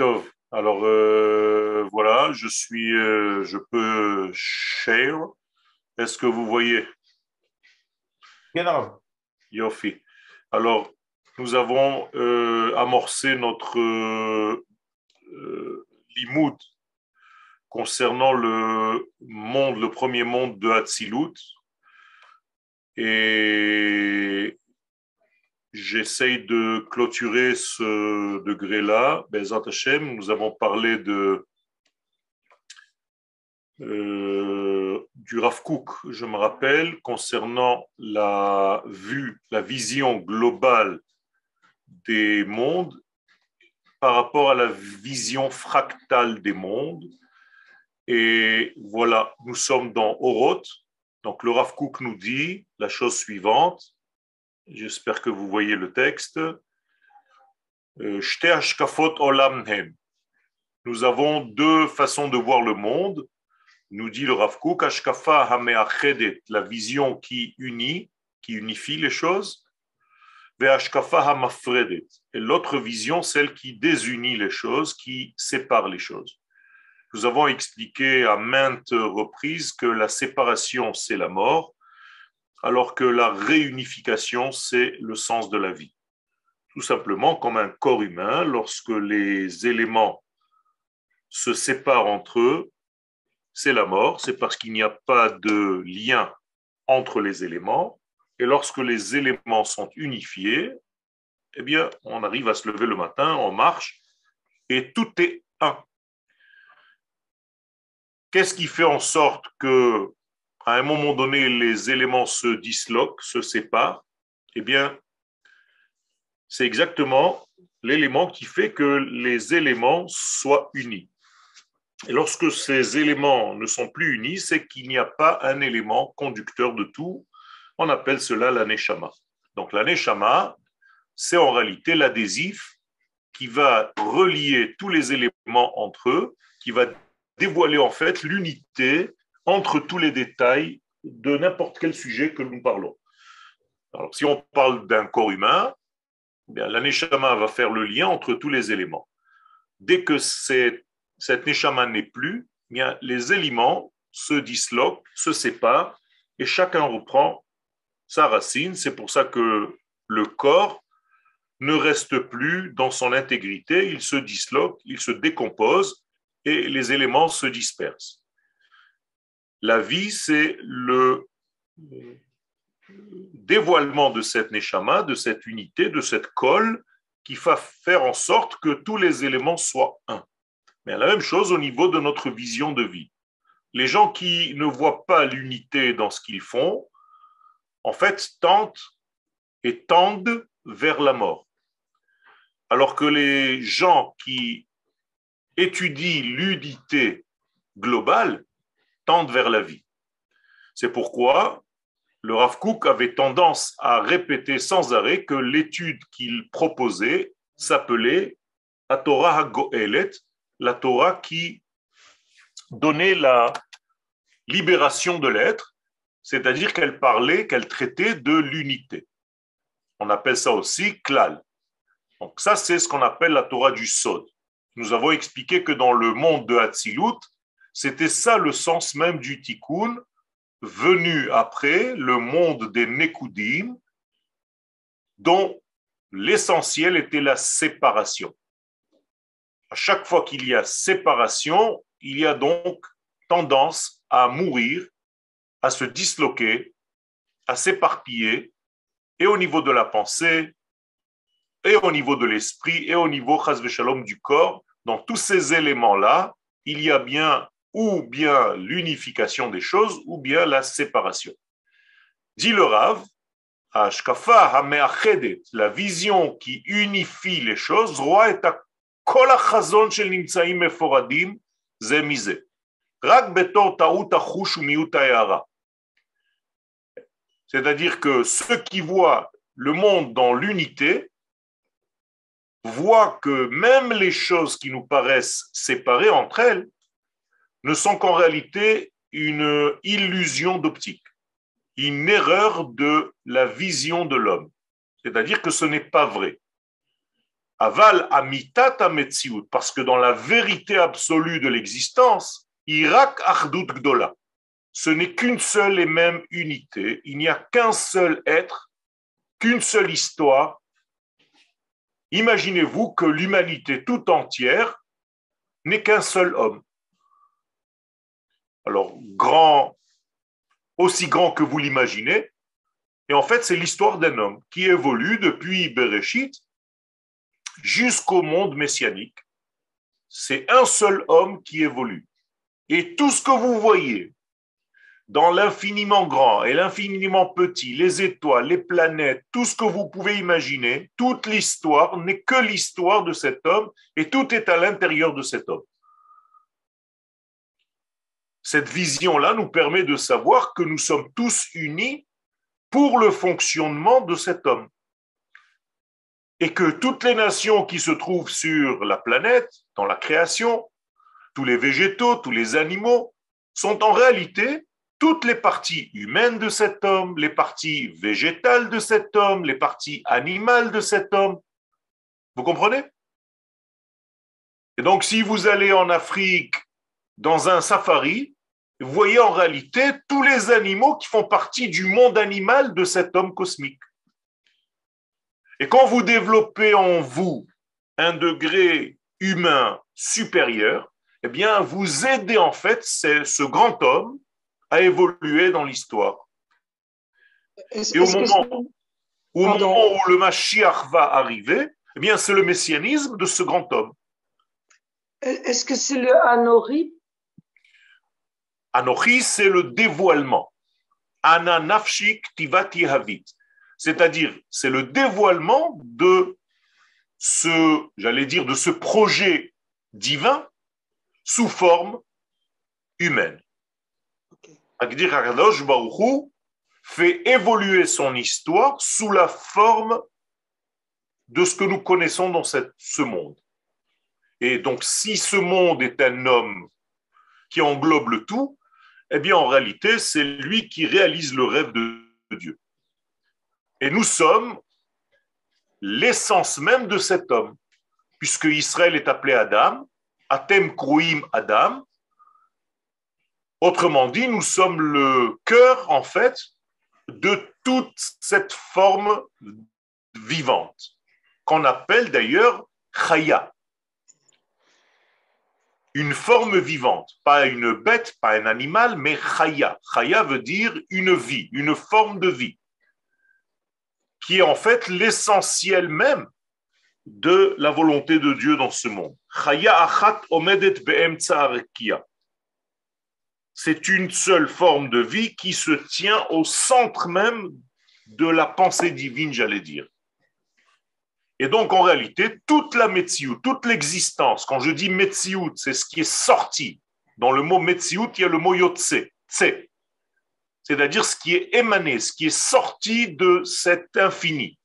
Tov. Alors euh, voilà, je suis, euh, je peux share. Est-ce que vous voyez? Genau. Yofi. Alors, nous avons euh, amorcé notre limoud concernant le monde, le premier monde de Hatzilut. Et j'essaye de clôturer ce degré-là. Bezat nous avons parlé de, euh, du Rav Kook, je me rappelle, concernant la vue, la vision globale des mondes par rapport à la vision fractale des mondes. Et voilà, nous sommes dans Oroth. Donc le Rav Kook nous dit la chose suivante. J'espère que vous voyez le texte. Euh. Nous avons deux façons de voir le monde. Nous dit le Rav Kook, la vision qui unit, qui unifie les choses. Et l'autre vision, celle qui désunit les choses, qui sépare les choses. Nous avons expliqué à maintes reprises que la séparation, c'est la mort, alors que la réunification, c'est le sens de la vie. Tout simplement comme un corps humain, lorsque les éléments se séparent entre eux, c'est la mort, c'est parce qu'il n'y a pas de lien entre les éléments. Et lorsque les éléments sont unifiés, eh bien, on arrive à se lever le matin, on marche, et tout est un. Qu'est-ce qui fait en sorte que, à un moment donné, les éléments se disloquent, se séparent Eh bien, c'est exactement l'élément qui fait que les éléments soient unis. Et lorsque ces éléments ne sont plus unis, c'est qu'il n'y a pas un élément conducteur de tout. On appelle cela l'aneshama. Donc l'aneshama, c'est en réalité l'adhésif qui va relier tous les éléments entre eux, qui va dévoiler en fait l'unité entre tous les détails de n'importe quel sujet que nous parlons. Alors si on parle d'un corps humain, eh bien l'aneshama va faire le lien entre tous les éléments. Dès que cette neshama n'est plus, eh bien, les éléments se disloquent, se séparent, et chacun reprend sa racine. C'est pour ça que le corps ne reste plus dans son intégrité, il se disloque, il se décompose, et les éléments se dispersent. La vie, c'est le dévoilement de cette neshama, de cette unité, de cette colle, qui va faire en sorte que tous les éléments soient un. Mais la même chose au niveau de notre vision de vie. Les gens qui ne voient pas l'unité dans ce qu'ils font, en fait, tentent et tendent vers la mort. Alors que les gens qui étudient l'unité globale vers la vie. C'est pourquoi le Rav Kook avait tendance à répéter sans arrêt que l'étude qu'il proposait s'appelait Torah HaGoelet, la Torah qui donnait la libération de l'être, c'est-à-dire qu'elle parlait, qu'elle traitait de l'unité. On appelle ça aussi klal. Donc ça, c'est ce qu'on appelle la Torah du Sod. Nous avons expliqué que dans le monde de Hatzilut, c'était ça le sens même du tikkun, venu après le monde des Nekudim, dont l'essentiel était la séparation à chaque fois qu'il y a séparation, il y a donc tendance à mourir, à se disloquer, à s'éparpiller, et au niveau de la pensée, et au niveau de l'esprit, et au niveau du corps. Dans tous ces éléments-là, il y a bien ou bien l'unification des choses, ou bien la séparation. Dit le Rav, la vision qui unifie les choses, c'est-à-dire que ceux qui voient le monde dans l'unité voient que même les choses qui nous paraissent séparées entre elles, ne sont qu'en réalité une illusion d'optique, une erreur de la vision de l'homme. C'est-à-dire que ce n'est pas vrai. Aval amitat ametziut, parce que dans la vérité absolue de l'existence, Irak achdut gdola, ce n'est qu'une seule et même unité, il n'y a qu'un seul être, qu'une seule histoire. Imaginez-vous que l'humanité tout entière n'est qu'un seul homme. Alors, grand, aussi grand que vous l'imaginez, et en fait, c'est l'histoire d'un homme qui évolue depuis Bereshit jusqu'au monde messianique. C'est un seul homme qui évolue. Et tout ce que vous voyez dans l'infiniment grand et l'infiniment petit, les étoiles, les planètes, tout ce que vous pouvez imaginer, toute l'histoire n'est que l'histoire de cet homme et tout est à l'intérieur de cet homme. Cette vision-là nous permet de savoir que nous sommes tous unis pour le fonctionnement de cet homme et que toutes les nations qui se trouvent sur la planète, dans la création, tous les végétaux, tous les animaux, sont en réalité toutes les parties humaines de cet homme, les parties végétales de cet homme, les parties animales de cet homme. Vous comprenez? Et donc, si vous allez en Afrique dans un safari, vous voyez en réalité tous les animaux qui font partie du monde animal de cet homme cosmique. Et quand vous développez en vous un degré humain supérieur, eh bien, vous aidez en fait ce grand homme à évoluer dans l'histoire. Et au moment, au moment où le Mashiach va arriver, eh bien, c'est le messianisme de ce grand homme. Est-ce que c'est le Anori Anori, c'est le dévoilement. Ananafshik tivati havit c'est-à-dire c'est le dévoilement de ce, j'allais dire, de ce projet divin sous forme humaine. Akadosh Baruch fait évoluer son histoire sous la forme de ce que nous connaissons dans ce monde. Et donc, si ce monde est un homme qui englobe le tout, eh bien, en réalité, c'est lui qui réalise le rêve de Dieu. Et nous sommes l'essence même de cet homme, puisque Israël est appelé Adam, Atem Kruim Adam. Autrement dit, nous sommes le cœur, en fait, de toute cette forme vivante, qu'on appelle d'ailleurs Chaya. Une forme vivante, pas une bête, pas un animal, mais Chaya. Chaya veut dire une vie, une forme de vie qui est en fait l'essentiel même de la volonté de Dieu dans ce monde. C'est une seule forme de vie qui se tient au centre même de la pensée divine, j'allais dire. Et donc, en réalité, toute la Metsiout, toute l'existence, quand je dis Metsiout, c'est ce qui est sorti. Dans le mot Metsiout, il y a le mot Yotse, c'est-à-dire ce qui est émané, ce qui est sorti de cet infini.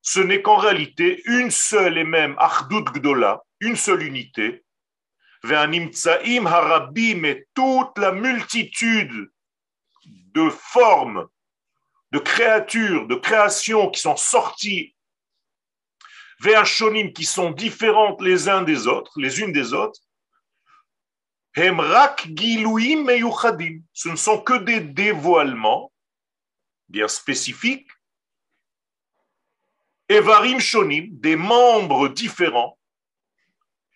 Ce n'est qu'en réalité une seule et même Achdut Gdola, une seule unité, Ve'animtsaim harabim et toute la multitude de formes, de créatures, de créations qui sont sorties, Ve'ashonim qui sont différentes les uns des autres, les unes des autres, ce ne sont que des dévoilements bien spécifiques. Evarim shonim, des membres différents.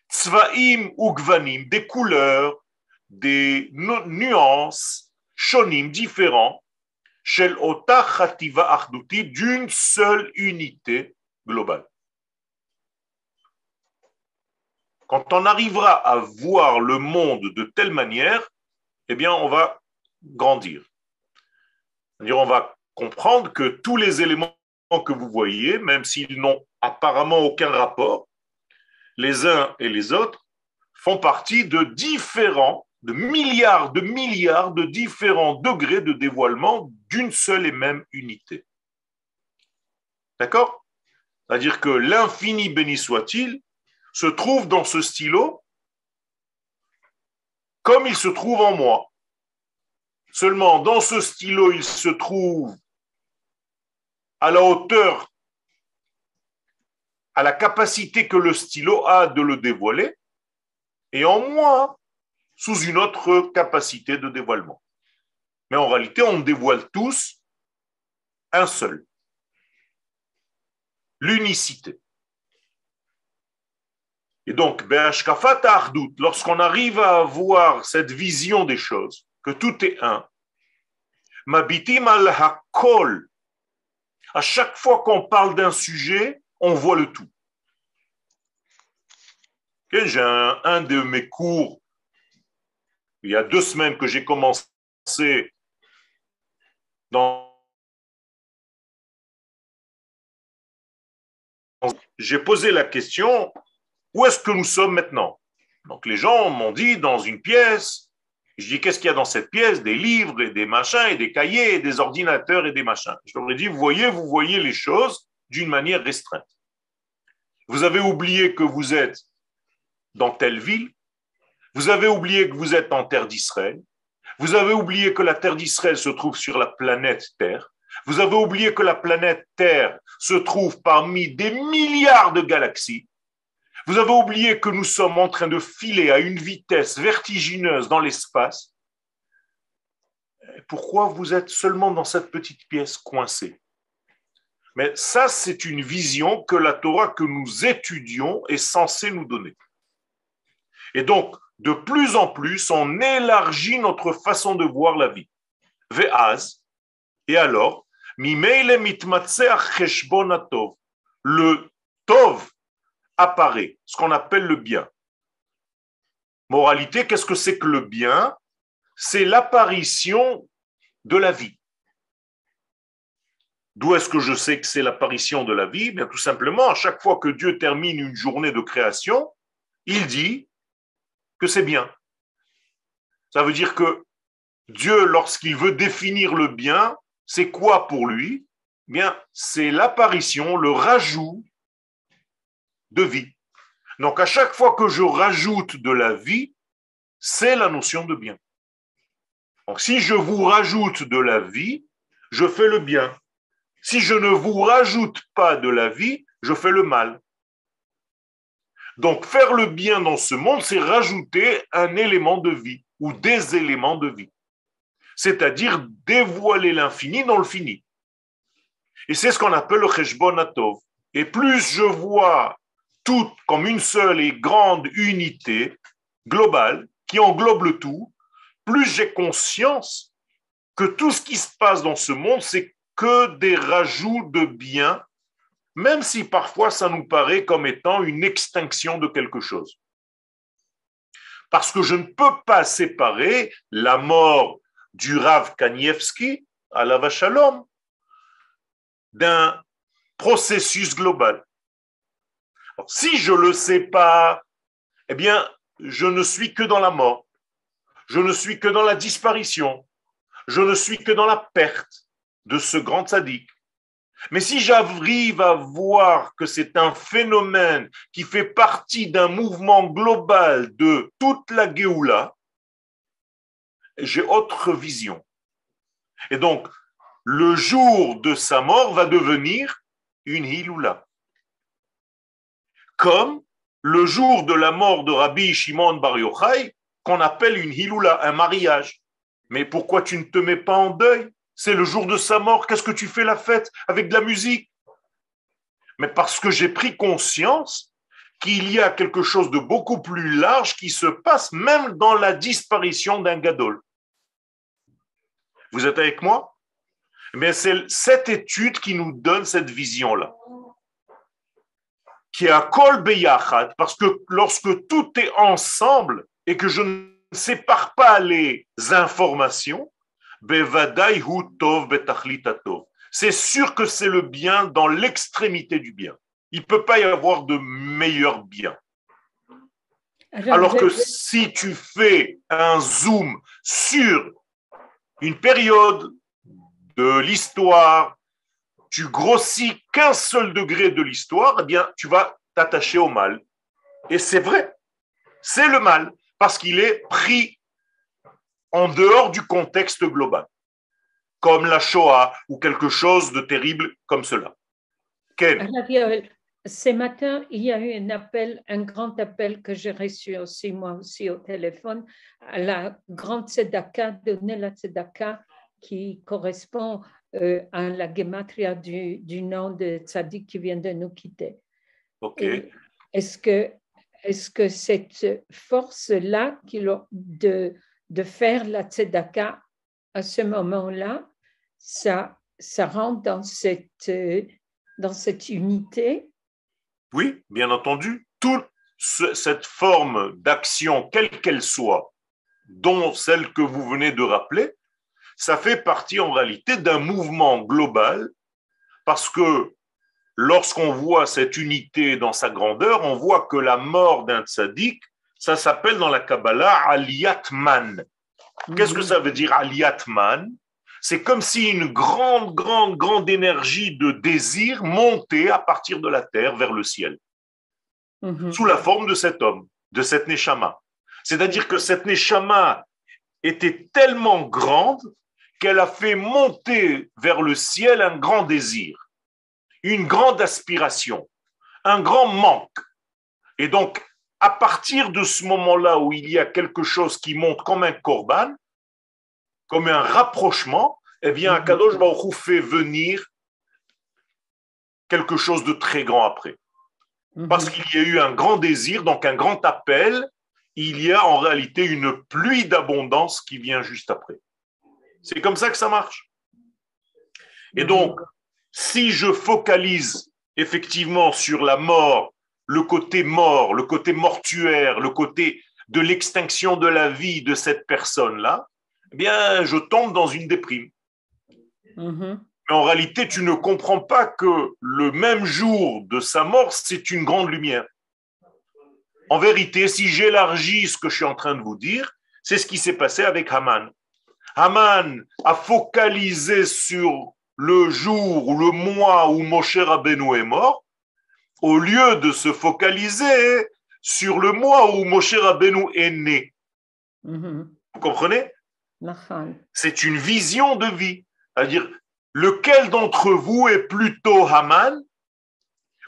Tzvaim ou gvanim, des couleurs, des nuances, shonim, différents. Shel chativa d'une seule unité globale. Quand on arrivera à voir le monde de telle manière, eh bien, on va grandir. C'est-à-dire, on va comprendre que tous les éléments que vous voyez, même s'ils n'ont apparemment aucun rapport, les uns et les autres, font partie de différents, de milliards, de milliards de différents degrés de dévoilement d'une seule et même unité. D'accord? C'est-à-dire que l'infini béni soit-il se trouve dans ce stylo comme il se trouve en moi. Seulement, dans ce stylo, il se trouve à la hauteur à la capacité que le stylo a de le dévoiler, et en moi, sous une autre capacité de dévoilement. Mais en réalité, on dévoile tous un seul. L'unicité. Et donc, lorsqu'on arrive à avoir cette vision des choses, que tout est un, Mabitim al hakol, à chaque fois qu'on parle d'un sujet, on voit le tout. J'ai un, de mes cours, il y a deux semaines que j'ai commencé dans j'ai posé la question où est-ce que nous sommes maintenant? Donc les gens m'ont dit dans une pièce. Je dis qu'est-ce qu'il y a dans cette pièce? Des livres et des machins et des cahiers et des ordinateurs et des machins. Je leur ai dit vous voyez, vous voyez les choses d'une manière restreinte. Vous avez oublié que vous êtes dans telle ville. Vous avez oublié que vous êtes en terre d'Israël. Vous avez oublié que la terre d'Israël se trouve sur la planète Terre. Vous avez oublié que la planète Terre se trouve parmi des milliards de galaxies. Vous avez oublié que nous sommes en train de filer à une vitesse vertigineuse dans l'espace. Pourquoi vous êtes seulement dans cette petite pièce coincée? Mais ça, c'est une vision que la Torah que nous étudions est censée nous donner. Et donc, de plus en plus, on élargit notre façon de voir la vie. Ve'az, et alors, le tov apparaît, ce qu'on appelle le bien. Moralité, qu'est-ce que c'est que le bien? C'est l'apparition de la vie. D'où est-ce que je sais que c'est l'apparition de la vie? Bien tout simplement, à chaque fois que Dieu termine une journée de création, il dit que c'est bien. Ça veut dire que Dieu, lorsqu'il veut définir le bien, c'est quoi pour lui? Bien, c'est l'apparition, le rajout de vie. Donc à chaque fois que je rajoute de la vie, c'est la notion de bien. Donc si je vous rajoute de la vie, je fais le bien. Si je ne vous rajoute pas de la vie, je fais le mal. Donc faire le bien dans ce monde, c'est rajouter un élément de vie ou des éléments de vie. C'est-à-dire dévoiler l'infini dans le fini. Et c'est ce qu'on appelle le Cheshbon Atov. Et plus je vois tout comme une seule et grande unité globale qui englobe le tout, plus j'ai conscience que tout ce qui se passe dans ce monde, c'est que des rajouts de biens même si parfois ça nous paraît comme étant une extinction de quelque chose. Parce que je ne peux pas séparer la mort du Rav Kanievski à la Vachalom d'un processus global. Si je ne le sais pas, eh bien, je ne suis que dans la mort. Je ne suis que dans la disparition. Je ne suis que dans la perte de ce grand sadique. Mais si j'arrive à voir que c'est un phénomène qui fait partie d'un mouvement global de toute la Géoula, j'ai autre vision. Et donc, le jour de sa mort va devenir une Hiloula. Comme le jour de la mort de Rabbi Shimon Bar Yochai, qu'on appelle une Hiloula, un mariage. Mais pourquoi tu ne te mets pas en deuil? C'est le jour de sa mort, qu'est-ce que tu fais la fête avec de la musique? Mais parce que j'ai pris conscience qu'il y a quelque chose de beaucoup plus large qui se passe même dans la disparition d'un gadol. Vous êtes avec moi? Mais c'est cette étude qui nous donne cette vision-là. Qui est à Kol Beyachad, parce que lorsque tout est ensemble et que je ne sépare pas les informations, c'est sûr que c'est le bien dans l'extrémité du bien. Il ne peut pas y avoir de meilleur bien. Alors que si tu fais un zoom sur une période de l'histoire, tu grossis qu'un seul degré de l'histoire, eh bien, tu vas t'attacher au mal. Et c'est vrai, c'est le mal, parce qu'il est pris en dehors du contexte global, comme la Shoah ou quelque chose de terrible comme cela. Quel? Ce matin, il y a eu un appel, un grand appel que j'ai reçu aussi, moi aussi, au téléphone, à la grande tzedaka, donner la tzedaka qui correspond euh, à la gematria du, du nom de Tzadik qui vient de nous quitter. Ok. Est-ce que, est que cette force-là de, de faire la tzedaka à ce moment-là, ça, ça rentre dans cette, dans cette unité? Oui, bien entendu. Toute ce- cette forme d'action, quelle qu'elle soit, dont celle que vous venez de rappeler, ça fait partie en réalité d'un mouvement global parce que lorsqu'on voit cette unité dans sa grandeur, on voit que la mort d'un tzaddik, ça s'appelle dans la Kabbalah Aliyatman. Qu'est-ce que ça veut dire Aliyatman C'est comme si une grande, grande, grande énergie de désir montait à partir de la terre vers le ciel Mhm. sous la forme de cet homme, de cette Neshama. C'est-à-dire que cette Neshama était tellement grande qu'elle a fait monter vers le ciel un grand désir, une grande aspiration, un grand manque. Et donc, à partir de ce moment-là où il y a quelque chose qui monte comme un korban, comme un rapprochement, eh bien, Mhm. Akadosh Baruch Hu fait venir quelque chose de très grand après Mhm. parce qu'il y a eu un grand désir, donc un grand appel, il y a en réalité une pluie d'abondance qui vient juste après. C'est comme ça que ça marche. Et donc, si je focalise effectivement sur la mort, le côté mort, le côté mortuaire, le côté de l'extinction de la vie de cette personne-là, eh bien, je tombe dans une déprime. Mhm. Mais en réalité, tu ne comprends pas que le même jour de sa mort, c'est une grande lumière. En vérité, si j'élargis ce que je suis en train de vous dire, c'est ce qui s'est passé avec Haman. Haman a focalisé sur le jour ou le mois où Moshe Rabbeinu est mort, au lieu de se focaliser sur le mois où Moshe Rabbeinu est né. Mhm. Vous comprenez? C'est une vision de vie. C'est-à-dire, lequel d'entre vous est plutôt Haman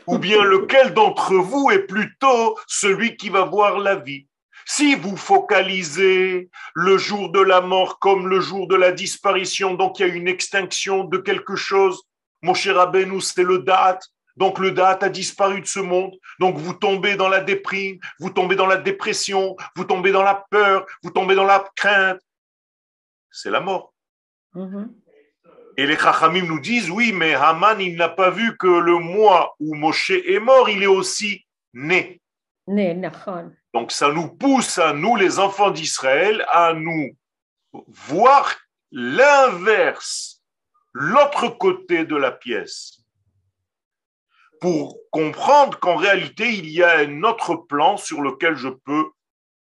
ou bien lequel d'entre vous est plutôt celui qui va voir la vie? Si vous focalisez le jour de la mort comme le jour de la disparition, donc il y a une extinction de quelque chose, mon cher c'est le date, donc le date a disparu de ce monde, donc vous tombez dans la déprime, vous tombez dans la dépression, vous tombez dans la peur, vous tombez dans la crainte. C'est la mort. Mhm. Et les Chachamim nous disent, oui, mais Haman, il n'a pas vu que le mois où Moshe est mort, il est aussi né. Donc ça nous pousse à nous, les enfants d'Israël, à nous voir l'inverse, l'autre côté de la pièce, pour comprendre qu'en réalité, il y a un autre plan sur lequel je peux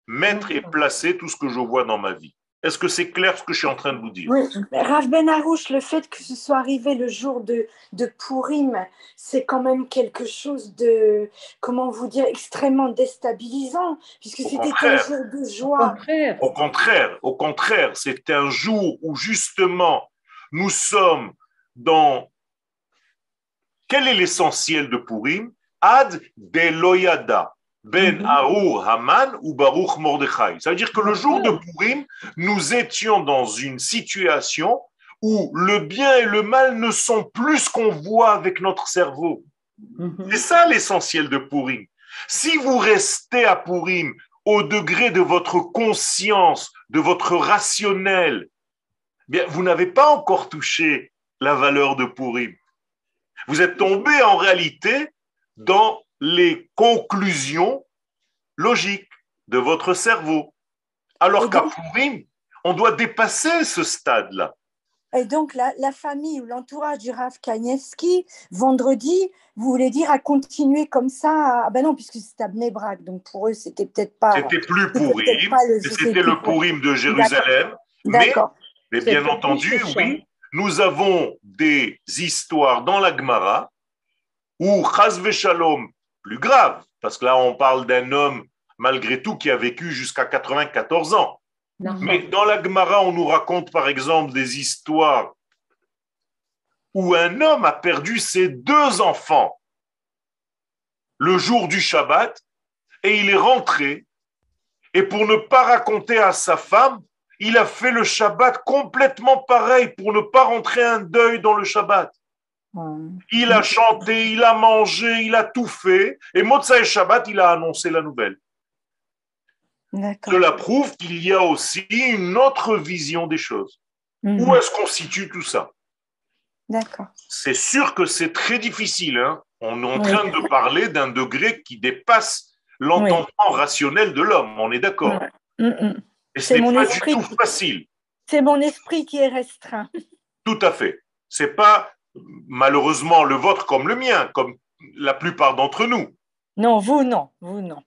mettre et placer tout ce que je vois dans ma vie. Est-ce que c'est clair ce que je suis en train de vous dire? Oui, Rav Ben Arouche, le fait que ce soit arrivé le jour de, de Purim, c'est quand même quelque chose de, comment vous dire, extrêmement déstabilisant, puisque c'était un jour de Au joie. contraire. Au contraire, au contraire, c'est un jour où justement nous sommes dans quel est l'essentiel de Purim? Ad Deloyada ben Mhm. Arur Haman ou Baruch Mordechai. Ça veut dire que le jour de Purim, nous étions dans une situation où le bien et le mal ne sont plus ce qu'on voit avec notre cerveau. Mhm. C'est ça l'essentiel de Purim. Si vous restez à Purim au degré de votre conscience, de votre rationnel, bien, vous n'avez pas encore touché la valeur de Purim. Vous êtes tombé en réalité dans les conclusions logiques de votre cerveau. Alors qu'à Purim, on doit dépasser ce stade-là. Et donc, la, la famille ou l'entourage du Rav Kanievski, vendredi, vous voulez dire à continuer comme ça Ah ben non, puisque c'était à Bnebrak, donc pour eux, c'était peut-être pas. C'était plus mais c'était le plus pour- Purim de Jérusalem. Mais bien entendu, oui, nous avons des histoires dans la Gemara où Chazve Shalom, plus grave, parce que là on parle d'un homme malgré tout qui a vécu jusqu'à 94 ans. Mais dans la Gemara, on nous raconte par exemple des histoires où un homme a perdu ses deux enfants. le jour du Shabbat et il est rentré. Et pour ne pas raconter à sa femme, il a fait le Shabbat complètement pareil pour ne pas rentrer un deuil dans le Shabbat. Il a chanté, il a mangé, il a tout fait. Et Motsai Shabbat, il a annoncé la nouvelle. Cela prouve qu'il y a aussi une autre vision des choses. Mhm. Où est-ce qu'on situe tout ça? D'accord. C'est sûr que c'est très difficile. Hein. On est en train de parler d'un degré qui dépasse l'entendement rationnel de l'homme. On est d'accord. Mm, mm. Et ce n'est pas du tout facile. C'est mon esprit qui est restreint. Tout à fait. C'est pas malheureusement le vôtre comme le mien, comme la plupart d'entre nous. Non, vous non, vous non.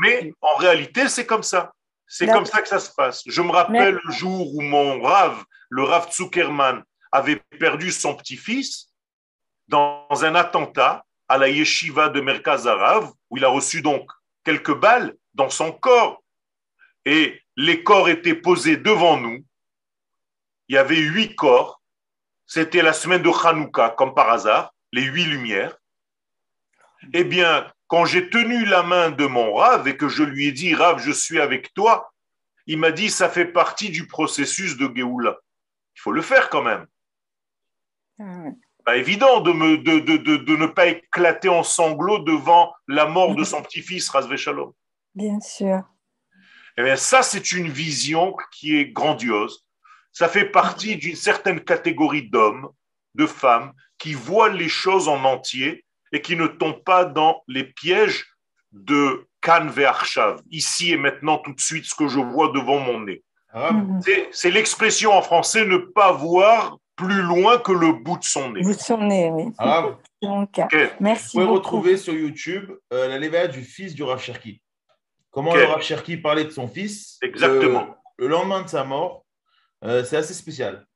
Mais en réalité, c'est comme ça. C'est comme ça que ça se passe. Je me rappelle le jour où mon Rav, le Rav Zuckerman, avait perdu son petit-fils dans un attentat à la yeshiva de Merkaz Arav, où il a reçu donc quelques balles dans son corps. Et les corps étaient posés devant nous. Il y avait huit corps. C'était la semaine de Hanouka, comme par hasard, les huit lumières. Eh bien, quand j'ai tenu la main de mon Rav et que je lui ai dit, Rav, je suis avec toi, il m'a dit, ça fait partie du processus de Géoula. Il faut le faire quand même. Ah pas évident de, me, de, de, de, ne pas éclater en sanglots devant la mort de son petit-fils, Razvé Shalom. Bien sûr. Eh bien, ça, c'est une vision qui est grandiose. Ça fait partie d'une certaine catégorie d'hommes, de femmes, qui voient les choses en entier et qui ne tombent pas dans les pièges de Kan Ve'arshav, ici et maintenant, tout de suite, ce que je vois devant mon nez. Ah. C'est l'expression en français ne pas voir plus loin que le bout de son nez. Bout de son nez, oui. Ah. Merci. Vous pouvez retrouver sur YouTube euh, la l'éveil du fils du Rav Cherki. Comment le Rav Cherki parlait de son fils. Exactement. Euh, le lendemain de sa mort, euh, c'est assez spécial.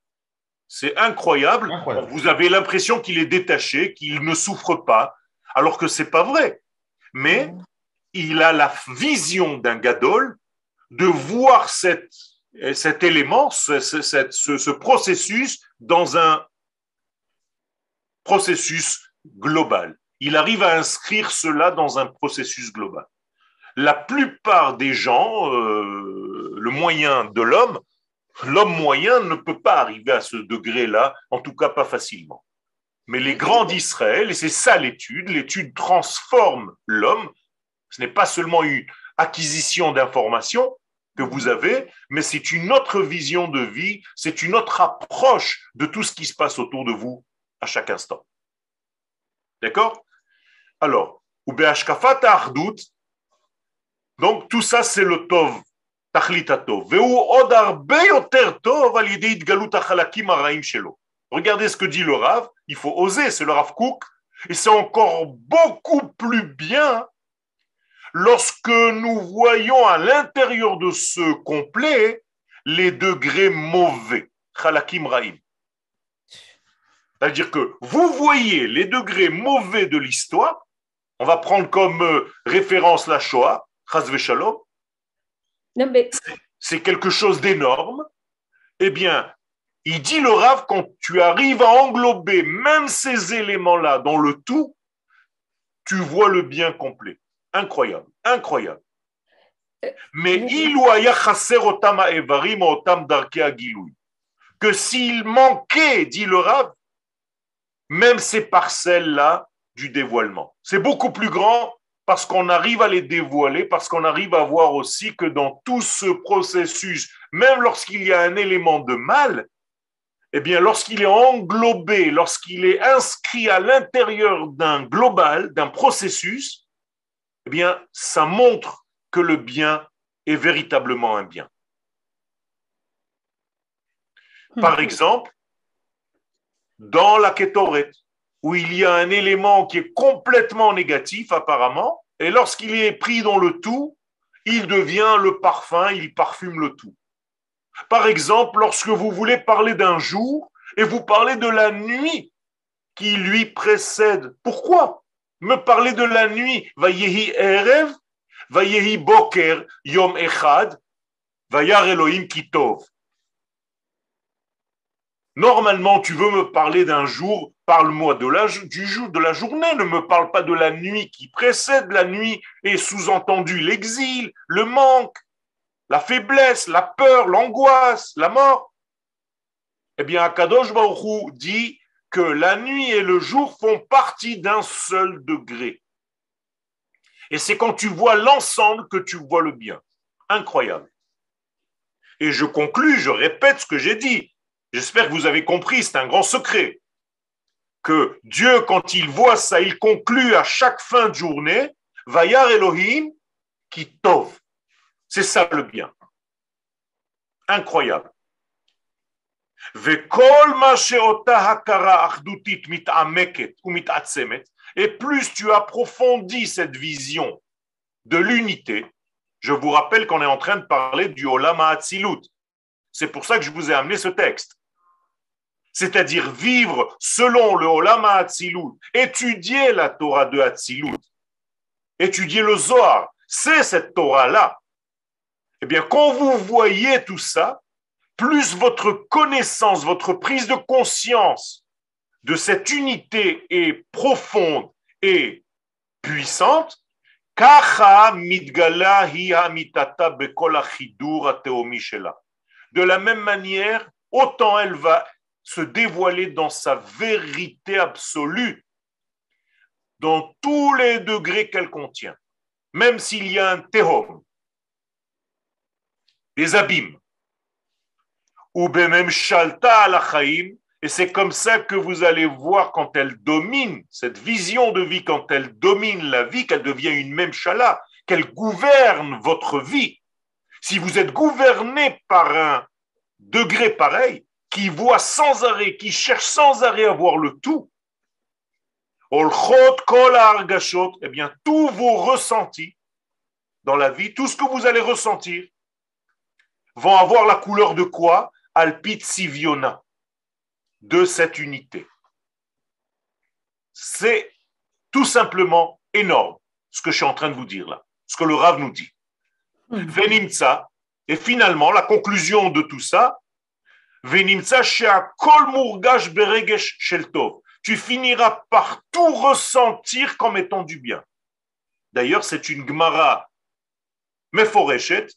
C'est incroyable. Vous avez l'impression qu'il est détaché, qu'il ne souffre pas, alors que c'est pas vrai. Mais il a la vision d'un gadol de voir cette, cet élément, ce, ce, processus dans un processus global. Il arrive à inscrire cela dans un processus global. La plupart des gens, euh, le moyen de l'homme, l'homme moyen ne peut pas arriver à ce degré-là, en tout cas pas facilement. Mais les grands d'Israël, et c'est ça l'étude, l'étude transforme l'homme. Ce n'est pas seulement une acquisition d'informations que vous avez, mais c'est une autre vision de vie, c'est une autre approche de tout ce qui se passe autour de vous à chaque instant. D'accord? Alors, donc tout ça c'est le Tov, Regardez ce que dit le Rav, il faut oser, c'est le Rav Kook, et c'est encore beaucoup plus bien lorsque nous voyons à l'intérieur de ce complet les degrés mauvais, Raim. C'est-à-dire que vous voyez les degrés mauvais de l'histoire, on va prendre comme euh, référence la Shoah, Chazve Shalom, c'est quelque chose d'énorme. Eh bien, il dit le Rav, quand tu arrives à englober même ces éléments-là dans le tout, tu vois le bien complet. Incroyable, incroyable. Mais que s'il manquait, dit le Rav, même ces parcelles-là du dévoilement. C'est beaucoup plus grand parce qu'on arrive à les dévoiler, parce qu'on arrive à voir aussi que dans tout ce processus, même lorsqu'il y a un élément de mal, eh bien, lorsqu'il est englobé, lorsqu'il est inscrit à l'intérieur d'un global, d'un processus, eh bien, ça montre que le bien est véritablement un bien. Par hmm. exemple, dans la Ketoret, où il y a un élément qui est complètement négatif apparemment, et lorsqu'il est pris dans le tout, il devient le parfum, il parfume le tout. Par exemple, lorsque vous voulez parler d'un jour et vous parlez de la nuit qui lui précède, pourquoi me parler de la nuit? Vayehi Erev, Vayehi Boker, Yom Echad, Vayar Elohim Kitov. Normalement, tu veux me parler d'un jour, parle-moi de la, du jour, de la journée, ne me parle pas de la nuit qui précède la nuit et sous-entendu l'exil, le manque, la faiblesse, la peur, l'angoisse, la mort. Eh bien, Akadosh Baruch dit que la nuit et le jour font partie d'un seul degré. Et c'est quand tu vois l'ensemble que tu vois le bien. Incroyable. Et je conclus, je répète ce que j'ai dit. J'espère que vous avez compris, c'est un grand secret. Que Dieu, quand il voit ça, il conclut à chaque fin de journée, Vayar Elohim, qui tov. C'est ça le bien. Incroyable. Et plus tu approfondis cette vision de l'unité, je vous rappelle qu'on est en train de parler du Olam Hatzilut. C'est pour ça que je vous ai amené ce texte. C'est-à-dire vivre selon le Olam Hatzilut, étudier la Torah de Hatzilut, étudier le Zohar, c'est cette Torah-là. Eh bien, quand vous voyez tout ça, plus votre connaissance, votre prise de conscience de cette unité est profonde et puissante, de la même manière, autant elle va se dévoiler dans sa vérité absolue, dans tous les degrés qu'elle contient, même s'il y a un terreau, des abîmes, ou même shalta la et c'est comme ça que vous allez voir quand elle domine, cette vision de vie, quand elle domine la vie, qu'elle devient une même chala, qu'elle gouverne votre vie. Si vous êtes gouverné par un degré pareil, qui voit sans arrêt, qui cherche sans arrêt à voir le tout, eh bien, tous vos ressentis dans la vie, tout ce que vous allez ressentir, vont avoir la couleur de quoi? Alpit Siviona de cette unité. C'est tout simplement énorme ce que je suis en train de vous dire là, ce que le Rav nous dit. Hmm. Venimtsa, et finalement, la conclusion de tout ça, Tu finiras par tout ressentir comme étant du bien. D'ailleurs, c'est une Gemara meforeshet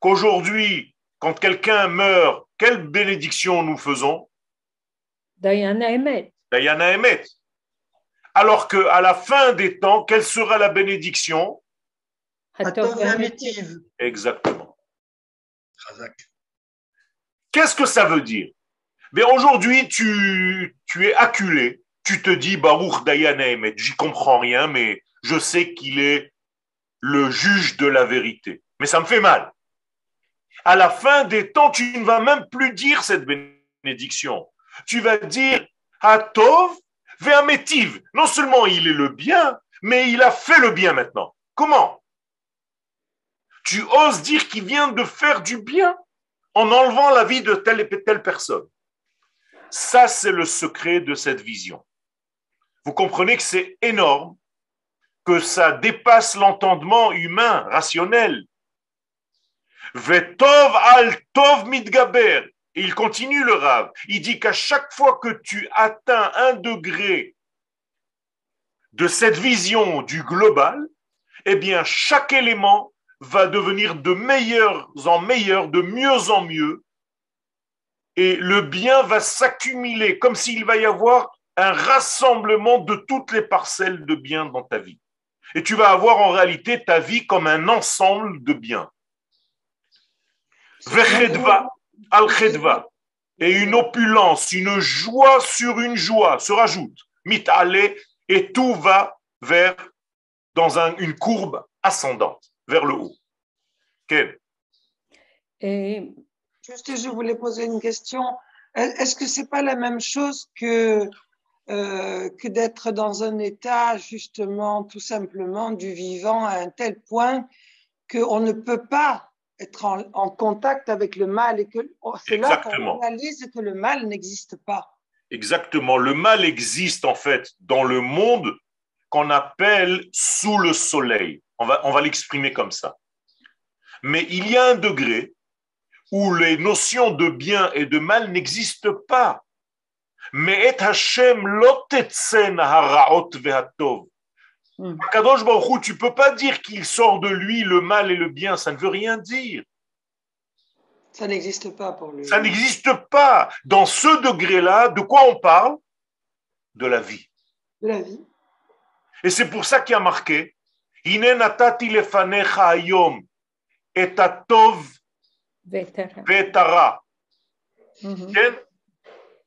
qu'aujourd'hui, quand quelqu'un meurt, quelle bénédiction nous faisons? Diana Emet. Diana Emet. Alors qu'à la fin des temps, quelle sera la bénédiction? Exactement. Qu'est-ce que ça veut dire? Mais aujourd'hui, tu, tu es acculé. Tu te dis, Baruch Diana Emet, j'y comprends rien, mais je sais qu'il est le juge de la vérité. Mais ça me fait mal. À la fin des temps, tu ne vas même plus dire cette bénédiction tu vas dire Hatov Ve'ametiv. Non seulement il est le bien, mais il a fait le bien maintenant. Comment? Tu oses dire qu'il vient de faire du bien? En enlevant la vie de telle et telle personne. Ça, c'est le secret de cette vision. Vous comprenez que c'est énorme, que ça dépasse l'entendement humain, rationnel. Vetov al tov mitgaber il continue le Rav. Il dit qu'à chaque fois que tu atteins un degré de cette vision du global, eh bien, chaque élément va devenir de meilleur en meilleur, de mieux en mieux, et le bien va s'accumuler comme s'il va y avoir un rassemblement de toutes les parcelles de bien dans ta vie. Et tu vas avoir en réalité ta vie comme un ensemble de biens. Al-Khedva. Et une opulence, une joie sur une joie se rajoute. Mitale, et tout va vers, dans une courbe ascendante, vers le haut. Quel Et juste, je voulais poser une question. Est-ce que c'est pas la même chose que, euh, que d'être dans un état, justement, tout simplement, du vivant à un tel point qu'on ne peut pas être en, contact avec le mal et que oh, c'est là qu'on réalise que le mal n'existe pas? Exactement. Le mal existe en fait dans le monde qu'on appelle sous le soleil. On va, on va l'exprimer comme ça. Mais il y a un degré où les notions de bien et de mal n'existent pas. Mais Hashem haraot vehatov. Hmm. Kadosh Baruch tu peux pas dire qu'il sort de lui le mal et le bien, ça ne veut rien dire. Ça n'existe pas pour lui. Ça n'existe pas. Dans ce degré-là, de quoi on parle? De la vie. De la vie. Et c'est pour ça qu'il y a marqué Ine natati lefanecha ayom et atov vetara.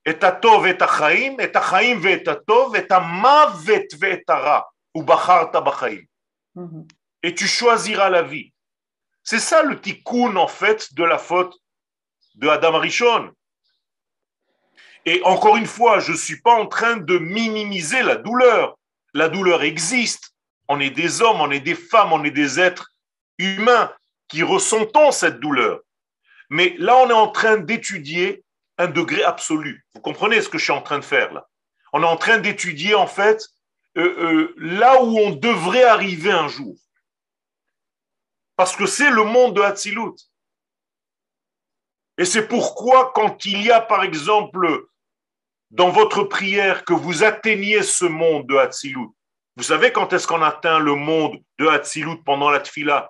את הטוב ואת החיים, את החיים ואת הטוב, את המוות ואת הרע, ובחרת בחיים. Et tu choisiras la vie. C'est ça le tikkun en fait de la faute de Adam Arishon. Et encore une fois, je ne suis pas en train de minimiser la douleur. La douleur existe. On est des hommes, on est des femmes, on est des êtres humains qui ressentons cette douleur. Mais là, on est en train d'étudier un degré absolu. Vous comprenez ce que je suis en train de faire là? On est en train d'étudier en fait euh, euh, là où on devrait arriver un jour. Parce que c'est le monde de Hatzilut. Et c'est pourquoi quand il y a par exemple dans votre prière que vous atteigniez ce monde de Hatzilut, vous savez quand est-ce qu'on atteint le monde de Hatzilut pendant la Tfila?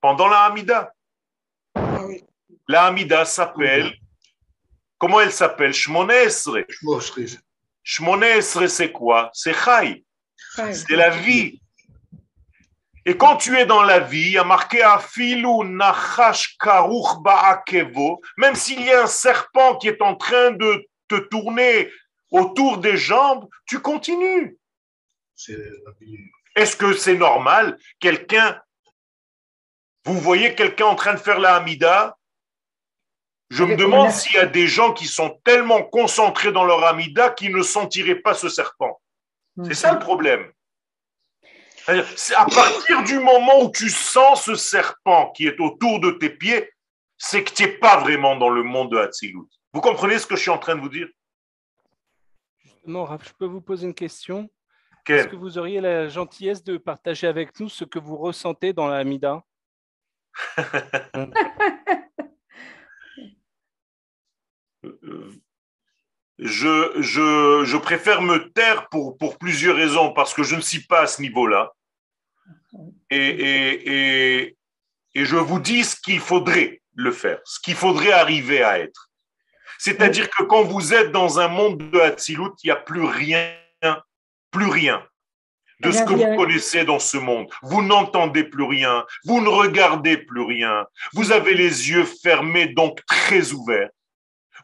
Pendant la Hamida. Ah la Hamida s'appelle, comment elle s'appelle? Shmonesre. Shmonesre, c'est quoi? C'est Chai. C'est la vie. Et quand tu es dans la vie, il y a marqué Afilu Nachash Karuch Ba'akevo, même s'il y a un serpent qui est en train de te tourner autour des jambes, tu continues. Est-ce que c'est normal Quelqu'un, vous voyez quelqu'un en train de faire la Hamida? Je me demande s'il y a des gens qui sont tellement concentrés dans leur Hamida qu'ils ne sentiraient pas ce serpent. C'est ça le problème. C'est à partir du moment où tu sens ce serpent qui est autour de tes pieds, c'est que tu n'es pas vraiment dans le monde de Hatzilut. Vous comprenez ce que je suis en train de vous dire? Justement, Raph, je peux vous poser une question Est-ce que vous auriez la gentillesse de partager avec nous ce que vous ressentez dans la je, je, je, préfère me taire pour, pour plusieurs raisons, parce que je ne suis pas à ce niveau-là. Et, et, et, et, je vous dis ce qu'il faudrait le faire, ce qu'il faudrait arriver à être. C'est-à-dire que quand vous êtes dans un monde de Hatzilut, il n'y a plus rien, plus rien de ce que vous connaissez dans ce monde. Vous n'entendez plus rien, vous ne regardez plus rien, vous avez les yeux fermés, donc très ouverts.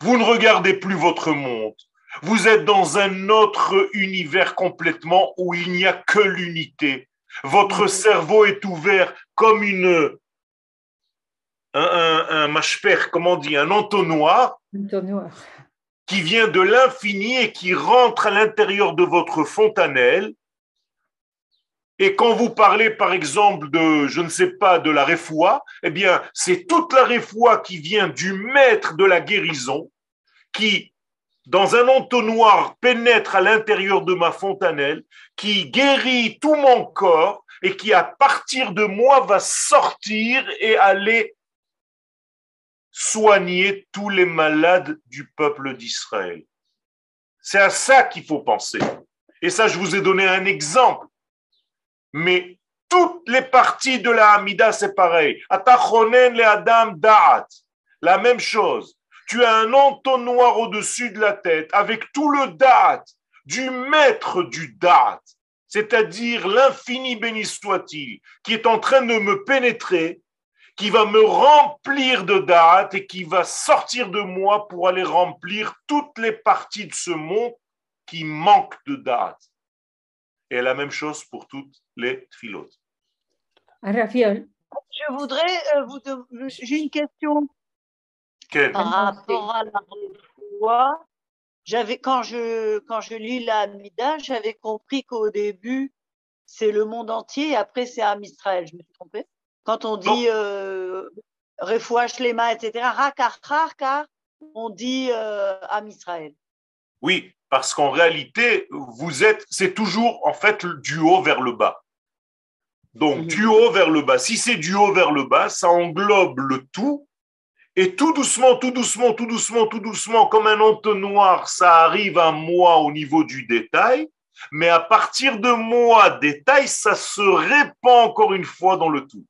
Vous ne regardez plus votre monde. Vous êtes dans un autre univers complètement où il n'y a que l'unité. Votre mm. cerveau est ouvert comme une, un, un, comment on dit, un entonnoir, entonnoir qui vient de l'infini et qui rentre à l'intérieur de votre fontanelle. Et quand vous parlez, par exemple, de, je ne sais pas, de la réfoua, eh bien, c'est toute la réfoua qui vient du maître de la guérison, qui dans un entonnoir pénètre à l'intérieur de ma fontanelle, qui guérit tout mon corps et qui à partir de moi va sortir et aller soigner tous les malades du peuple d'Israël. C'est à ça qu'il faut penser. Et ça, je vous ai donné un exemple. Mais toutes les parties de la Hamida, c'est pareil. Atachonen le Adam Da'at. La même chose tu as un entonnoir au-dessus de la tête avec tout le date du maître du date, c'est-à-dire l'infini béni soit-il, qui est en train de me pénétrer, qui va me remplir de date et qui va sortir de moi pour aller remplir toutes les parties de ce monde qui manquent de date. Et la même chose pour toutes les philotes. Je voudrais euh, vous. J'ai une question. Par rapport à la foi, j'avais quand je quand je lis la Mida, j'avais compris qu'au début c'est le monde entier et après c'est Am Israël. Je me suis trompée? Quand on dit euh, refouach les mains, etc. Rakar, on dit euh, Am Israël. Oui, parce qu'en réalité, vous êtes, c'est toujours en fait du haut vers le bas. Donc, mhm. du haut vers le bas. Si c'est du haut vers le bas, ça englobe le tout Et tout doucement, tout doucement, tout doucement, tout doucement, comme un entonnoir, ça arrive à moi au niveau du détail, mais à partir de moi, détail, ça se répand encore une fois dans le tout.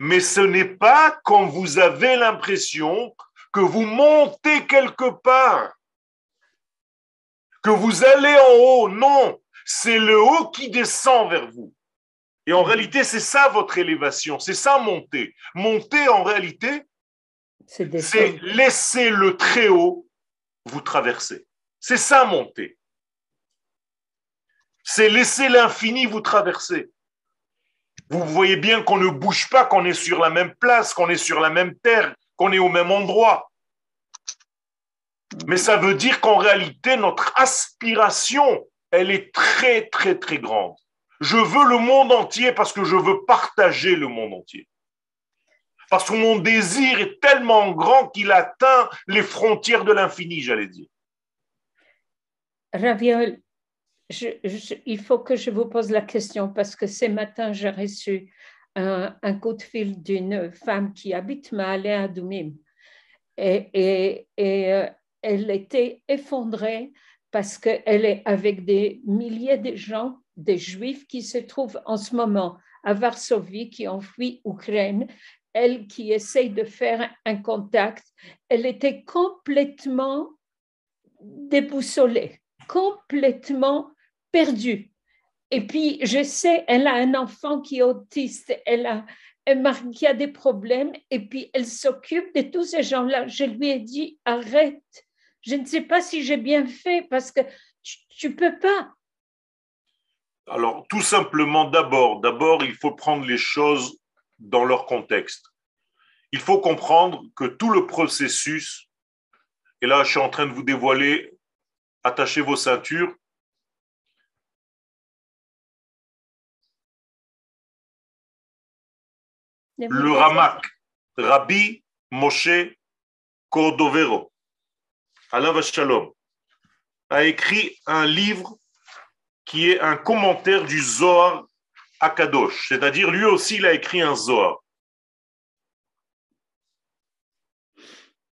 Mais ce n'est pas quand vous avez l'impression que vous montez quelque part, que vous allez en haut. Non, c'est le haut qui descend vers vous. Et en réalité, c'est ça votre élévation, c'est ça monter. Monter, en réalité, c'est laisser le très haut vous traverser. C'est ça monter. C'est laisser l'infini vous traverser. Vous voyez bien qu'on ne bouge pas, qu'on est sur la même place, qu'on est sur la même terre, qu'on est au même endroit. Mais ça veut dire qu'en réalité, notre aspiration, elle est très, très, très grande. Je veux le monde entier parce que je veux partager le monde entier. Parce que mon désir est tellement grand qu'il atteint les frontières de l'infini, j'allais dire. Raviol, il faut que je vous pose la question parce que ce matin, j'ai reçu un, coup de fil d'une femme qui habite Maale à Doumim. Et euh, elle était effondrée parce qu'elle est avec des milliers de gens, des juifs qui se trouvent en ce moment à Varsovie, qui ont fui Ukraine. Elle qui essaye de faire un contact, elle était complètement déboussolée, complètement perdue. Et puis, je sais, elle a un enfant qui est autiste, elle a un mari qui a des problèmes, et puis elle s'occupe de tous ces gens-là. Je lui ai dit, arrête, je ne sais pas si j'ai bien fait parce que tu ne peux pas. Alors, tout simplement, d'abord, d'abord, il faut prendre les choses dans leur contexte. Il faut comprendre que tout le processus, et là, je suis en train de vous dévoiler, attachez vos ceintures. Le Ramak, Rabbi Moshe Cordovero, Alain Shalom, a écrit un livre qui est un commentaire du Zohar Akadosh, c'est-à-dire lui aussi il a écrit un Zohar.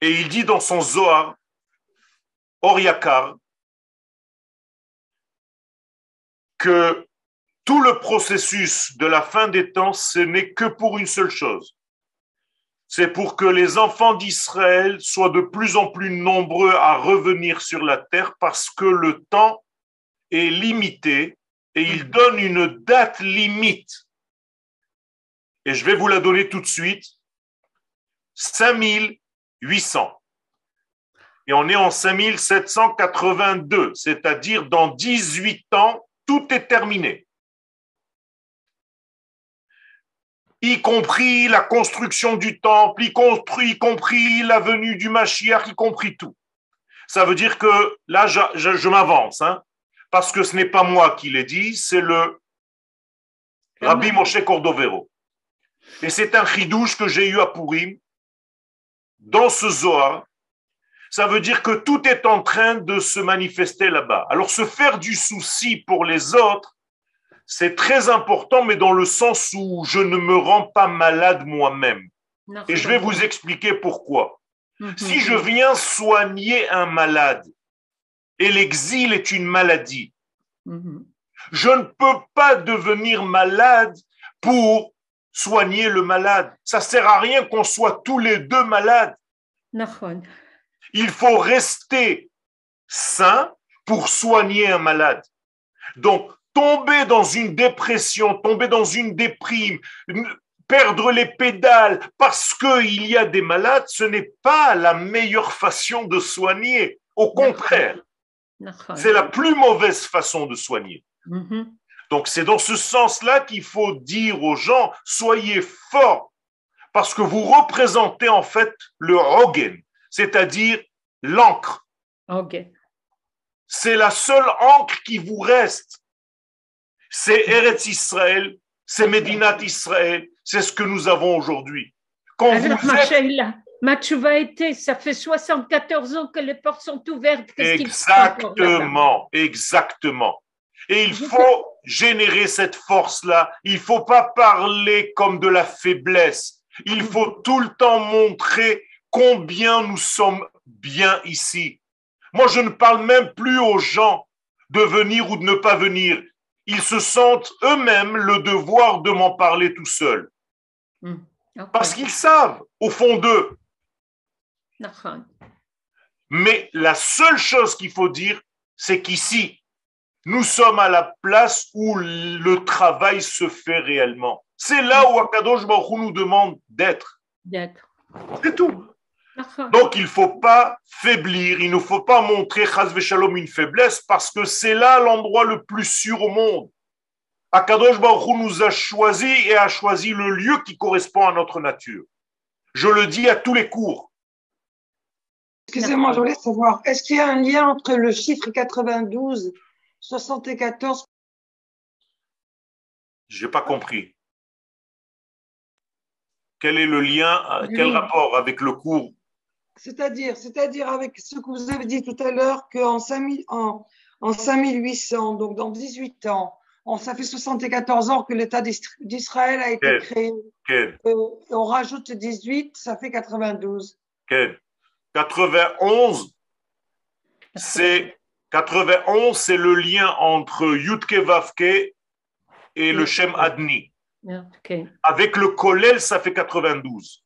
Et il dit dans son Zohar, Oriakar, que tout le processus de la fin des temps, ce n'est que pour une seule chose, c'est pour que les enfants d'Israël soient de plus en plus nombreux à revenir sur la terre parce que le temps est limité et il donne une date limite. Et je vais vous la donner tout de suite. 5800. Et on est en 5782, c'est-à-dire dans 18 ans, tout est terminé. Y compris la construction du temple, y compris, y compris la venue du Mashiach, y compris tout. Ça veut dire que là, je, m'avance, hein, parce que ce n'est pas moi qui l'ai dit, c'est le Rabbi Moshe Cordovero. Et c'est un chidouche que j'ai eu à Purim, dans ce Zohar. Ça veut dire que tout est en train de se manifester là-bas. Alors, se faire du souci pour les autres, c'est très important, mais dans le sens où je ne me rends pas malade moi-même. Et je vais vous expliquer pourquoi. Mhm. Si je viens soigner un malade, et l'exil est une maladie, je ne peux pas devenir malade pour soigner le malade. Ça sert à rien qu'on soit tous les deux malades. Il faut rester sain pour soigner un malade. Donc, tomber dans une dépression, tomber dans une déprime, perdre les pédales parce qu'il y a des malades, ce n'est pas la meilleure façon de soigner. Au contraire, c'est la plus mauvaise façon de soigner. Mm-hmm. Donc c'est dans ce sens-là qu'il faut dire aux gens, soyez forts, parce que vous représentez en fait le Hogan, c'est-à-dire l'encre. C'est la seule encre qui vous reste c'est Eretz Israël, c'est Medinat Israël, c'est ce que nous avons aujourd'hui. Quand Alors, vous été, ça fait 74 ans que les portes sont ouvertes. Exactement, exactement. Et il faut générer cette force-là. Il ne faut pas parler comme de la faiblesse. Il faut tout le temps montrer combien nous sommes bien ici. Moi, je ne parle même plus aux gens de venir ou de ne pas venir. Ils se sentent eux-mêmes le devoir de m'en parler tout seuls. Hmm. Parce qu'ils savent, au fond d'eux. Mais la seule chose qu'il faut dire, c'est qu'ici, nous sommes à la place où le travail se fait réellement. C'est là où Akadosh Baruch nous demande d'être. D'être. C'est tout. Donc il ne faut pas faiblir, il ne faut pas montrer Shalom une faiblesse parce que c'est là l'endroit le plus sûr au monde. Akadosh Baruch nous a choisi et a choisi le lieu qui correspond à notre nature. Je le dis à tous les cours. Excusez-moi, je voulais savoir, est-ce qu'il y a un lien entre le chiffre 92, 74 Je n'ai pas compris. Quel est le lien, quel rapport avec le cours? C'est-à-dire, c'est-à-dire avec ce que vous avez dit tout à l'heure qu'en en, en 5800, donc dans 18 ans, on, ça fait 74 ans que l'État d'Israël a été créé. Euh, on rajoute 18, ça fait 92. 91, c'est 91, c'est le lien entre Yudke Vavke et le Shem Adni. Avec le Kolel, ça fait 92.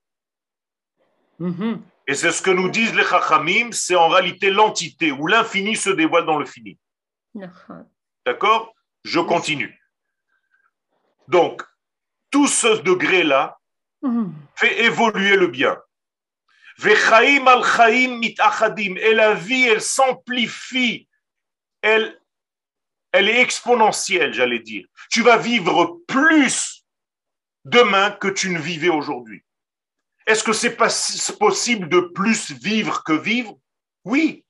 Et c'est ce que nous disent les Chachamim, c'est en réalité l'entité où l'infini se dévoile dans le fini. D'accord Je continue. Donc, tout ce degré-là mm-hmm. fait évoluer le bien. Et la vie, elle s'amplifie, elle, elle est exponentielle, j'allais dire. Tu vas vivre plus demain que tu ne vivais aujourd'hui. Est-ce que c'est possible de plus vivre que vivre? Oui.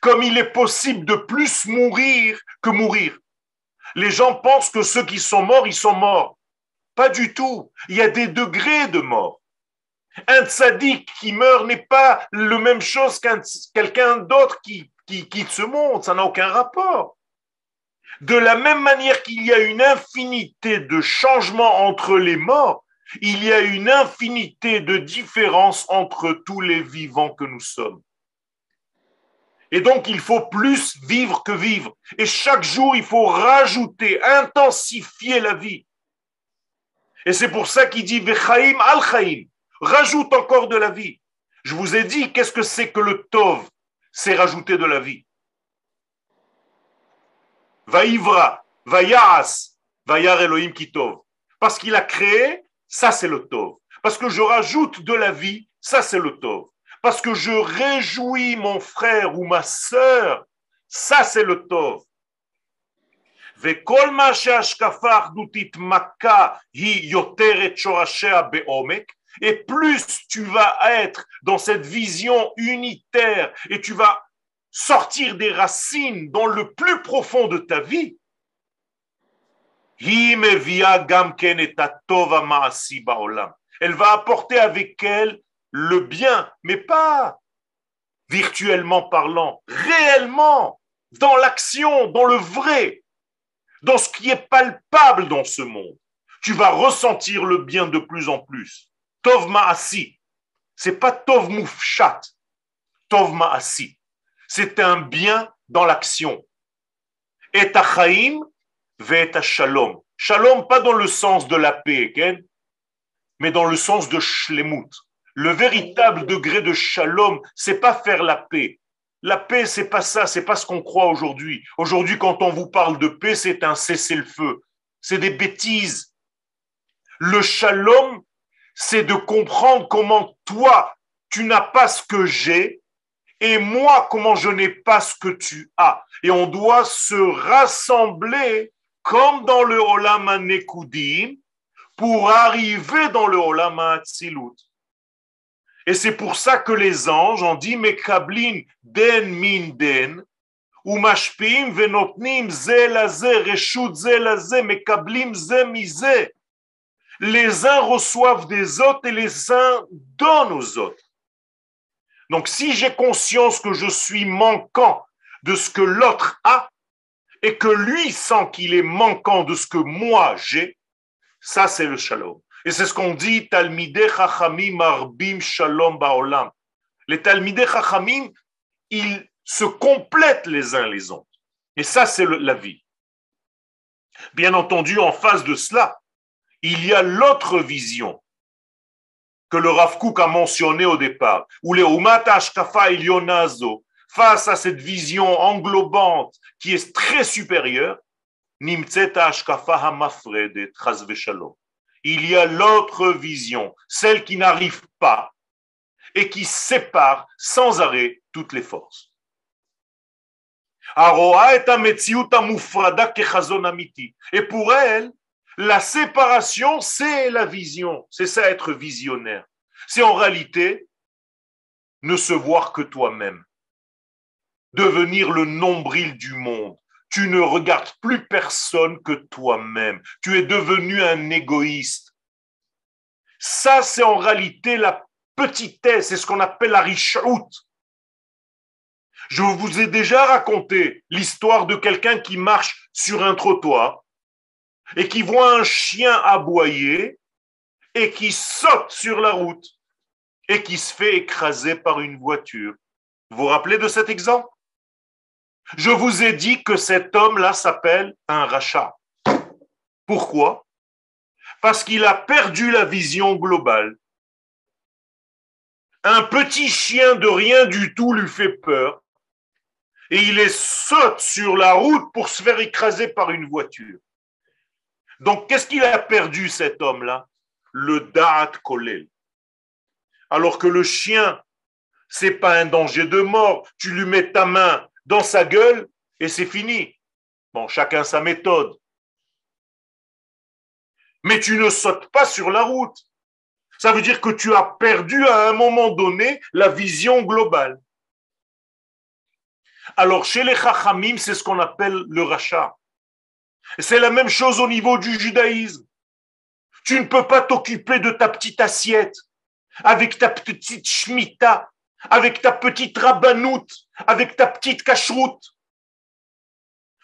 Comme il est possible de plus mourir que mourir. Les gens pensent que ceux qui sont morts, ils sont morts. Pas du tout. Il y a des degrés de mort. Un tzaddik qui meurt n'est pas le même chose qu'un quelqu'un d'autre qui, qui quitte ce monde. Ça n'a aucun rapport. De la même manière qu'il y a une infinité de changements entre les morts, il y a une infinité de différences entre tous les vivants que nous sommes. Et donc, il faut plus vivre que vivre. Et chaque jour, il faut rajouter, intensifier la vie. Et c'est pour ça qu'il dit Vechaim al Chaim. Rajoute encore de la vie. Je vous ai dit, qu'est-ce que c'est que le Tov? C'est rajouter de la vie. Vaivra, Vayas, Vayar Elohim Kitov. Parce qu'il a créé ça c'est le tov. Parce que je rajoute de la vie, ça c'est le tov. Parce que je réjouis mon frère ou ma sœur, ça c'est le tov. Et plus tu vas être dans cette vision unitaire et tu vas sortir des racines dans le plus profond de ta vie, elle va apporter avec elle le bien, mais pas virtuellement parlant, réellement, dans l'action, dans le vrai, dans ce qui est palpable dans ce monde. Tu vas ressentir le bien de plus en plus. Tov Ma'asi. C'est pas Tov Moufchat. Tov Ma'asi. C'est un bien dans l'action. Et Chaim, shalom. Shalom, pas dans le sens de la paix, mais dans le sens de shlemut. Le véritable degré de shalom, c'est pas faire la paix. La paix, c'est pas ça, c'est pas ce qu'on croit aujourd'hui. Aujourd'hui, quand on vous parle de paix, c'est un cessez-le-feu. C'est des bêtises. Le shalom, c'est de comprendre comment toi, tu n'as pas ce que j'ai, et moi, comment je n'ai pas ce que tu as. Et on doit se rassembler comme dans le Olam Nekudim, pour arriver dans le Olam Atzilut. Et c'est pour ça que les anges ont dit Mekablin den min den, ou mashpim venotnim ze la ze, reshut ze la ze, mekablim ze. Les uns reçoivent des autres et les uns donnent aux autres. Donc si j'ai conscience que je suis manquant de ce que l'autre a, et que lui sent qu'il est manquant de ce que moi j'ai, ça c'est le shalom. Et c'est ce qu'on dit, Talmideh Chachamim Arbim Shalom Baolam. Les Talmideh Chachamim, ils se complètent les uns les autres. Et ça, c'est la vie. Bien entendu, en face de cela, il y a l'autre vision que le Rav Kook a mentionné au départ, où les Umata Ashkafa Ilionazo, face à cette vision englobante qui est très Hamafredet Il y a l'autre vision, celle qui n'arrive pas et qui sépare sans arrêt toutes les forces. Et pour elle, la séparation, c'est la vision. C'est ça être visionnaire. C'est en réalité ne se voir que toi-même. Devenir le nombril du monde. Tu ne regardes plus personne que toi-même. Tu es devenu un égoïste. Ça, c'est en réalité la petitesse, c'est ce qu'on appelle la richout. Je vous ai déjà raconté l'histoire de quelqu'un qui marche sur un trottoir et qui voit un chien aboyer et qui saute sur la route et qui se fait écraser par une voiture. Vous vous rappelez de cet exemple? Je vous ai dit que cet homme-là s'appelle un rachat. Pourquoi? Parce qu'il a perdu la vision globale. Un petit chien de rien du tout lui fait peur et il est saute sur la route pour se faire écraser par une voiture. Donc, qu'est-ce qu'il a perdu cet homme-là? Le Da'at Kolel. Alors que le chien, c'est pas un danger de mort. Tu lui mets ta main dans sa gueule et c'est fini. Bon, chacun sa méthode. Mais tu ne sautes pas sur la route. Ça veut dire que tu as perdu à un moment donné la vision globale. Alors, chez les Chachamim, c'est ce qu'on appelle le rachat. C'est la même chose au niveau du judaïsme. Tu ne peux pas t'occuper de ta petite assiette avec ta petite shmita, avec ta petite rabbanoute, avec ta petite cacheroute,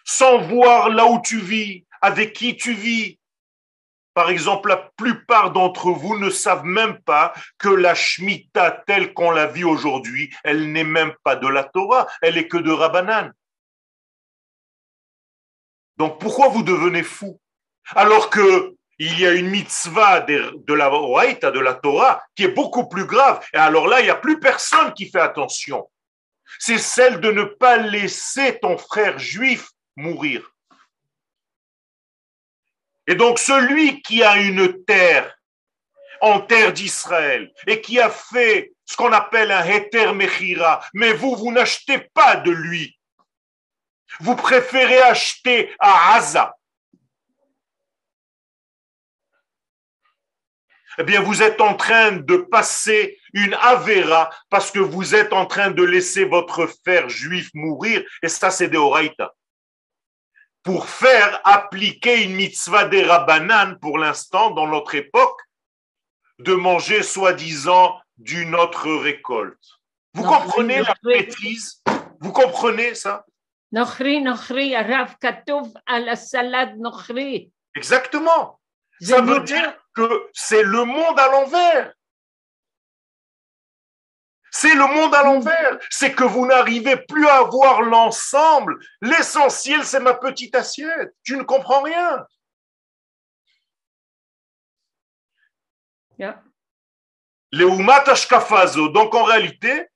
sans voir là où tu vis, avec qui tu vis, par exemple, la plupart d'entre vous ne savent même pas que la Shemitah telle qu'on la vit aujourd'hui, elle n'est même pas de la Torah, elle est que de Rabbanan. Donc pourquoi vous devenez fou Alors que il y a une mitzvah de, la Horaïta, de la Torah, qui est beaucoup plus grave. Et alors là, il n'y a plus personne qui fait attention. C'est celle de ne pas laisser ton frère juif mourir. Et donc celui qui a une terre en terre d'Israël et qui a fait ce qu'on appelle un heter mechira, mais vous, vous n'achetez pas de lui. Vous préférez acheter à Haza. Eh bien, vous êtes en train de passer une avéra parce que vous êtes en train de laisser votre frère juif mourir, et ça, c'est des oraïta pour faire appliquer une mitzvah des Rabbanan pour l'instant dans notre époque de manger soi-disant d'une autre récolte. Vous comprenez la bêtise? Vous comprenez ça? Exactement. Ça veut dire que c'est le monde à l'envers. C'est le monde à l'envers. C'est que vous n'arrivez plus à voir l'ensemble. L'essentiel, c'est ma petite assiette. Tu ne comprends rien. Les Donc en réalité,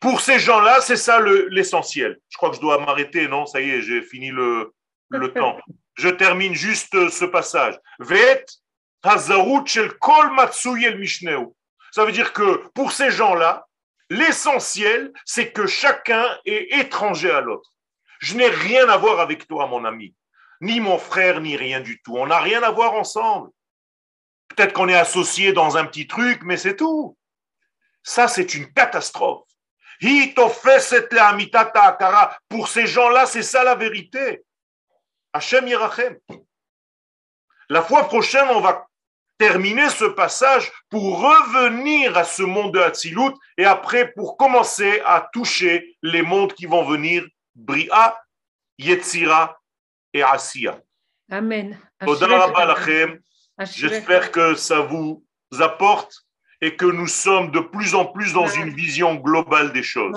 pour ces gens-là, c'est ça l'essentiel. Je crois que je dois m'arrêter, non? Ça y est, j'ai fini le, le temps. Je termine juste ce passage. Vet shel kol el mishneu. Ça veut dire que pour ces gens-là, l'essentiel, c'est que chacun est étranger à l'autre. Je n'ai rien à voir avec toi, mon ami, ni mon frère, ni rien du tout. On n'a rien à voir ensemble. Peut-être qu'on est associés dans un petit truc, mais c'est tout. Ça, c'est une catastrophe. Pour ces gens-là, c'est ça la vérité. Hachem Yerachem. La fois prochaine, on va terminer ce passage pour revenir à ce monde de Hatzilut et après pour commencer à toucher les mondes qui vont venir, Bria, Yetzira et Asiya. Amen. J'espère que ça vous apporte et que nous sommes de plus en plus dans une vision globale des choses.